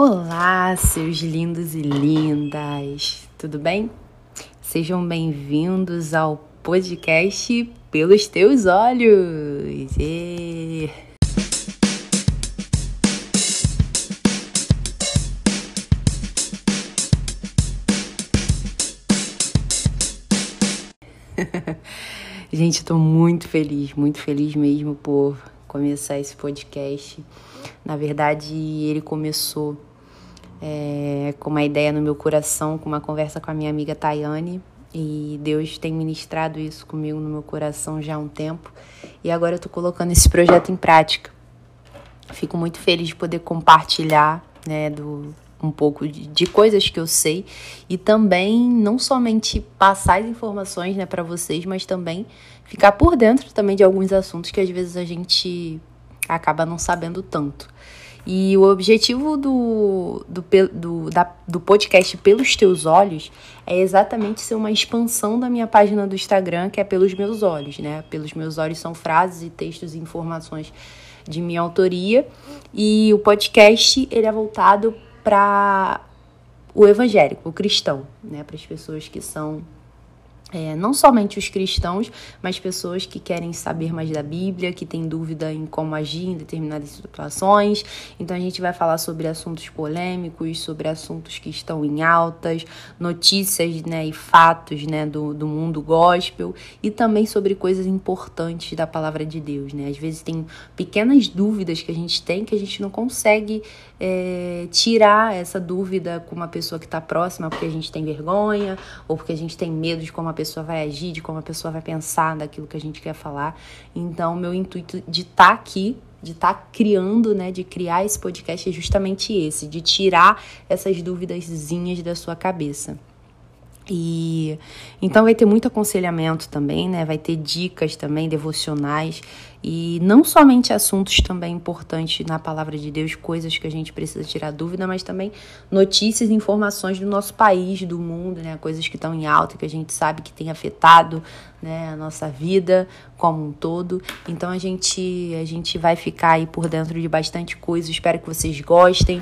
Olá, seus lindos e lindas, tudo bem? Sejam bem-vindos ao podcast Pelos Teus Olhos. E... Gente, estou muito feliz, muito feliz mesmo por começar esse podcast. Na verdade, ele começou é, com uma ideia no meu coração, com uma conversa com a minha amiga Tayane. E Deus tem ministrado isso comigo no meu coração já há um tempo. E agora eu tô colocando esse projeto em prática. Fico muito feliz de poder compartilhar né, do, um pouco de, de, coisas que eu sei e também não somente passar as informações né, para vocês, mas também ficar por dentro também de alguns assuntos que às vezes a gente acaba não sabendo tanto. E o objetivo do, do, do, da, do podcast Pelos Teus Olhos é exatamente ser uma expansão da minha página do Instagram, que é Pelos Meus Olhos, né? Pelos Meus Olhos são frases e textos e informações de minha autoria. E o podcast, ele é voltado para o evangélico, o cristão, né? Para as pessoas que são é, não somente os cristãos, mas pessoas que querem saber mais da Bíblia, que têm dúvida em como agir em determinadas situações. Então a gente vai falar sobre assuntos polêmicos, sobre assuntos que estão em altas, notícias né, e fatos né, do, do mundo gospel e também sobre coisas importantes da palavra de Deus. Né? Às vezes tem pequenas dúvidas que a gente tem que a gente não consegue é, tirar essa dúvida com uma pessoa que está próxima porque a gente tem vergonha ou porque a gente tem medo de como a pessoa vai agir, de como a pessoa vai pensar daquilo que a gente quer falar. Então, meu intuito de estar tá aqui de estar tá criando, né, de criar esse podcast é justamente esse, de tirar essas dúvidazinhas da sua cabeça. E então vai ter muito aconselhamento também, né? Vai ter dicas também devocionais e não somente assuntos também importantes na palavra de Deus, coisas que a gente precisa tirar dúvida, mas também notícias e informações do nosso país, do mundo, né? Coisas que estão em alta, que a gente sabe que tem afetado, né, a nossa vida como um todo. Então a gente a gente vai ficar aí por dentro de bastante coisa. Espero que vocês gostem.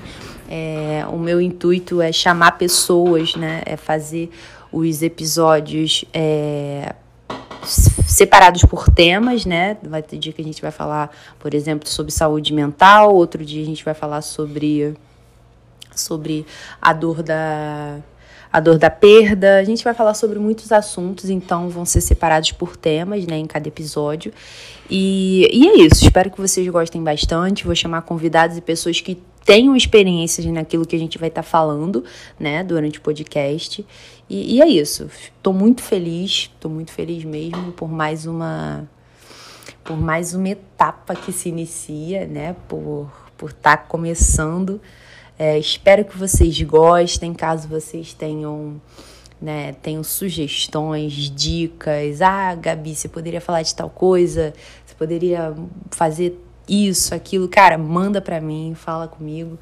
É, o meu intuito é chamar pessoas, né? É fazer os episódios é, separados por temas, né? Vai ter dia que a gente vai falar, por exemplo, sobre saúde mental, outro dia a gente vai falar sobre sobre a dor da a dor da perda. A gente vai falar sobre muitos assuntos, então vão ser separados por temas, né, em cada episódio. E, e é isso. Espero que vocês gostem bastante. Vou chamar convidados e pessoas que tenham experiências naquilo que a gente vai estar tá falando, né, durante o podcast. E, e é isso. Estou muito feliz, estou muito feliz mesmo por mais uma por mais uma etapa que se inicia, né, por por estar tá começando. É, espero que vocês gostem, caso vocês tenham né, tenham sugestões, dicas. Ah, Gabi, você poderia falar de tal coisa? Você poderia fazer isso, aquilo, cara, manda para mim, fala comigo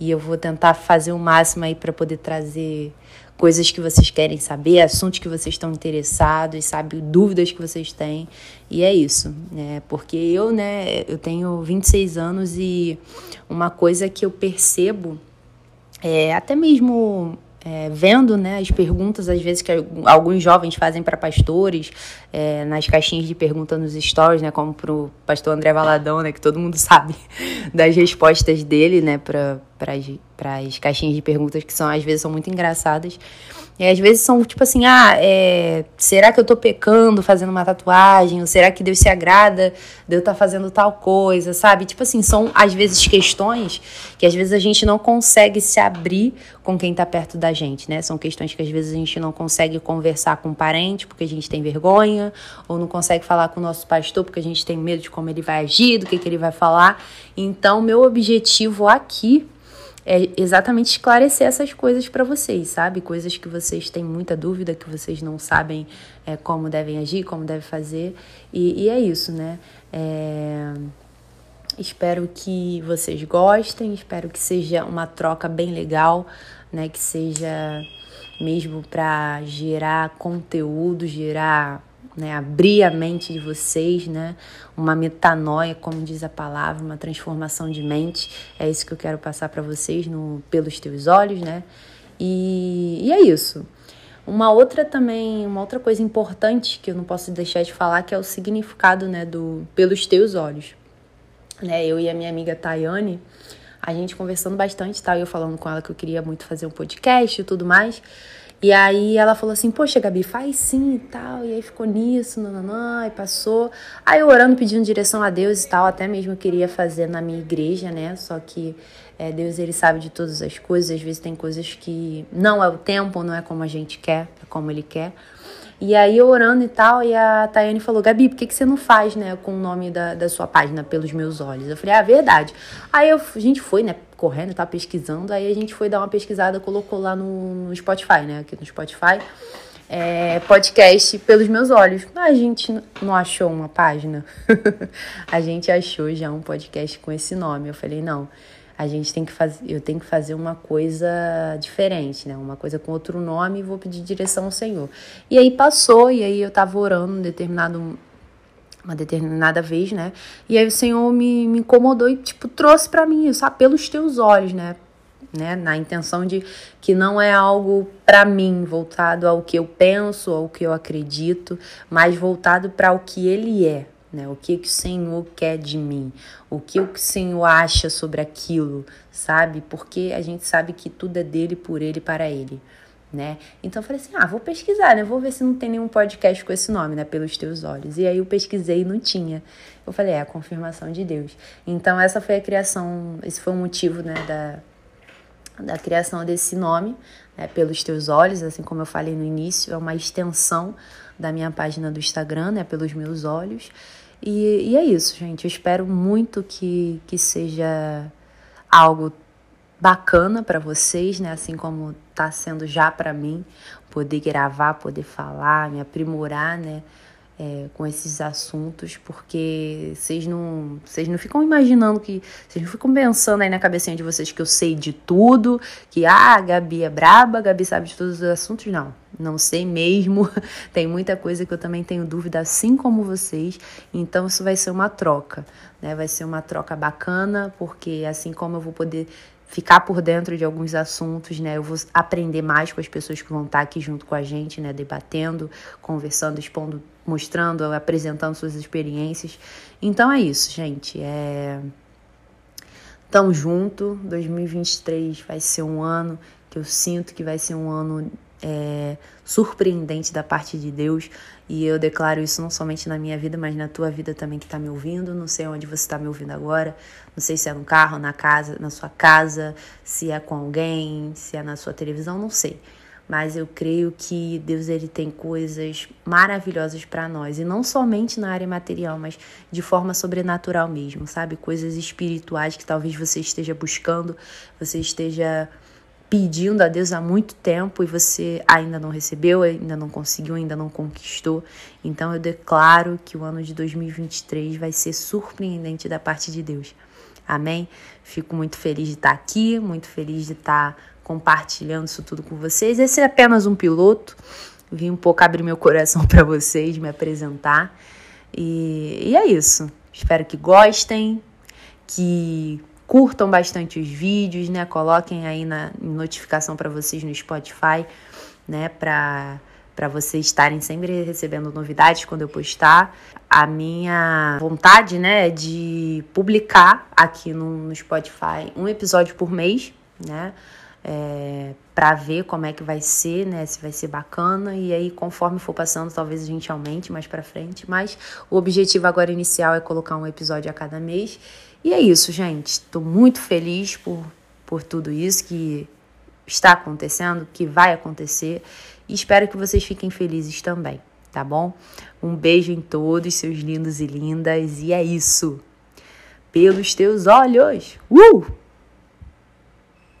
e eu vou tentar fazer o máximo aí para poder trazer coisas que vocês querem saber, assuntos que vocês estão interessados, sabe, dúvidas que vocês têm. E é isso, né? Porque eu, né, eu tenho 26 anos e uma coisa que eu percebo é até mesmo é, vendo né, as perguntas, às vezes, que alguns jovens fazem para pastores, é, nas caixinhas de pergunta nos stories, né, como para o pastor André Valadão, né, que todo mundo sabe das respostas dele né, para as caixinhas de perguntas, que são às vezes são muito engraçadas. E às vezes são tipo assim, ah, é, será que eu tô pecando fazendo uma tatuagem? Ou será que Deus se agrada de eu estar tá fazendo tal coisa, sabe? Tipo assim, são às vezes questões que às vezes a gente não consegue se abrir com quem tá perto da gente, né? São questões que às vezes a gente não consegue conversar com um parente porque a gente tem vergonha, ou não consegue falar com o nosso pastor porque a gente tem medo de como ele vai agir, do que, que ele vai falar. Então, meu objetivo aqui é exatamente esclarecer essas coisas para vocês, sabe? Coisas que vocês têm muita dúvida, que vocês não sabem é, como devem agir, como devem fazer. E, e é isso, né? É... Espero que vocês gostem, espero que seja uma troca bem legal, né? Que seja mesmo para gerar conteúdo, gerar né, abrir a mente de vocês, né, uma metanoia, como diz a palavra, uma transformação de mente. É isso que eu quero passar para vocês no pelos teus olhos, né? E, e é isso. Uma outra também, uma outra coisa importante que eu não posso deixar de falar que é o significado, né, do pelos teus olhos. Né, eu e a minha amiga Tayane, a gente conversando bastante, tá? Eu falando com ela que eu queria muito fazer um podcast e tudo mais. E aí ela falou assim, poxa, Gabi, faz sim e tal. E aí ficou nisso, nananã, e passou. Aí eu orando, pedindo direção a Deus e tal, até mesmo queria fazer na minha igreja, né? Só que é, Deus, ele sabe de todas as coisas. Às vezes tem coisas que não é o tempo, não é como a gente quer, é como ele quer. E aí eu orando e tal, e a Tayane falou, Gabi, por que, que você não faz, né, com o nome da, da sua página, Pelos Meus Olhos? Eu falei, ah, verdade. Aí eu, a gente foi, né, correndo, tá pesquisando, aí a gente foi dar uma pesquisada, colocou lá no, no Spotify, né, aqui no Spotify, é, podcast Pelos Meus Olhos. A gente não achou uma página, a gente achou já um podcast com esse nome. Eu falei, não, a gente tem que fazer, eu tenho que fazer uma coisa diferente, né? Uma coisa com outro nome e vou pedir direção ao Senhor. E aí passou, e aí eu tava orando um determinado uma determinada vez, né? E aí o Senhor me, me incomodou e, tipo, trouxe para mim isso, pelos teus olhos, né? né? Na intenção de que não é algo para mim, voltado ao que eu penso, ao que eu acredito, mas voltado para o que ele é, né? O que, que o Senhor quer de mim? O que o Senhor acha sobre aquilo, sabe? Porque a gente sabe que tudo é dele, por ele, para ele, né? Então eu falei assim: "Ah, vou pesquisar, né? Vou ver se não tem nenhum podcast com esse nome, né, pelos teus olhos". E aí eu pesquisei e não tinha. Eu falei: "É a confirmação de Deus". Então essa foi a criação, esse foi o motivo, né, da da criação desse nome, né, pelos teus olhos, assim como eu falei no início, é uma extensão da minha página do Instagram, né, pelos meus olhos. E, e é isso, gente. Eu espero muito que, que seja algo bacana para vocês, né? Assim como tá sendo já para mim, poder gravar, poder falar, me aprimorar, né? é, com esses assuntos, porque vocês não, vocês não ficam imaginando que. Vocês não ficam pensando aí na cabecinha de vocês que eu sei de tudo, que ah, a Gabi é braba, a Gabi sabe de todos os assuntos. Não, não sei mesmo. Tem muita coisa que eu também tenho dúvida, assim como vocês. Então isso vai ser uma troca, né? Vai ser uma troca bacana, porque assim como eu vou poder ficar por dentro de alguns assuntos, né? Eu vou aprender mais com as pessoas que vão estar aqui junto com a gente, né? Debatendo, conversando, expondo, mostrando, apresentando suas experiências. Então é isso, gente. É... Tamo junto. 2023 vai ser um ano que eu sinto que vai ser um ano é, surpreendente da parte de Deus. E eu declaro isso não somente na minha vida, mas na tua vida também que está me ouvindo. Não sei onde você está me ouvindo agora. Não sei se é no carro, na casa, na sua casa, se é com alguém, se é na sua televisão, não sei. Mas eu creio que Deus ele tem coisas maravilhosas para nós e não somente na área material, mas de forma sobrenatural mesmo, sabe? Coisas espirituais que talvez você esteja buscando, você esteja pedindo a Deus há muito tempo e você ainda não recebeu, ainda não conseguiu, ainda não conquistou. Então eu declaro que o ano de 2023 vai ser surpreendente da parte de Deus. Amém? Fico muito feliz de estar aqui, muito feliz de estar compartilhando isso tudo com vocês. Esse é apenas um piloto. Vim um pouco abrir meu coração para vocês, me apresentar. E, e é isso. Espero que gostem, que curtam bastante os vídeos, né? Coloquem aí na notificação para vocês no Spotify, né? Para para vocês estarem sempre recebendo novidades quando eu postar. A minha vontade, né, é de publicar aqui no, no Spotify um episódio por mês, né? É, para ver como é que vai ser, né? Se vai ser bacana e aí conforme for passando, talvez a gente aumente mais para frente, mas o objetivo agora inicial é colocar um episódio a cada mês e é isso, gente. Estou muito feliz por, por tudo isso que está acontecendo, que vai acontecer. E espero que vocês fiquem felizes também, tá bom? Um beijo em todos, seus lindos e lindas. E é isso. Pelos teus olhos. Uh!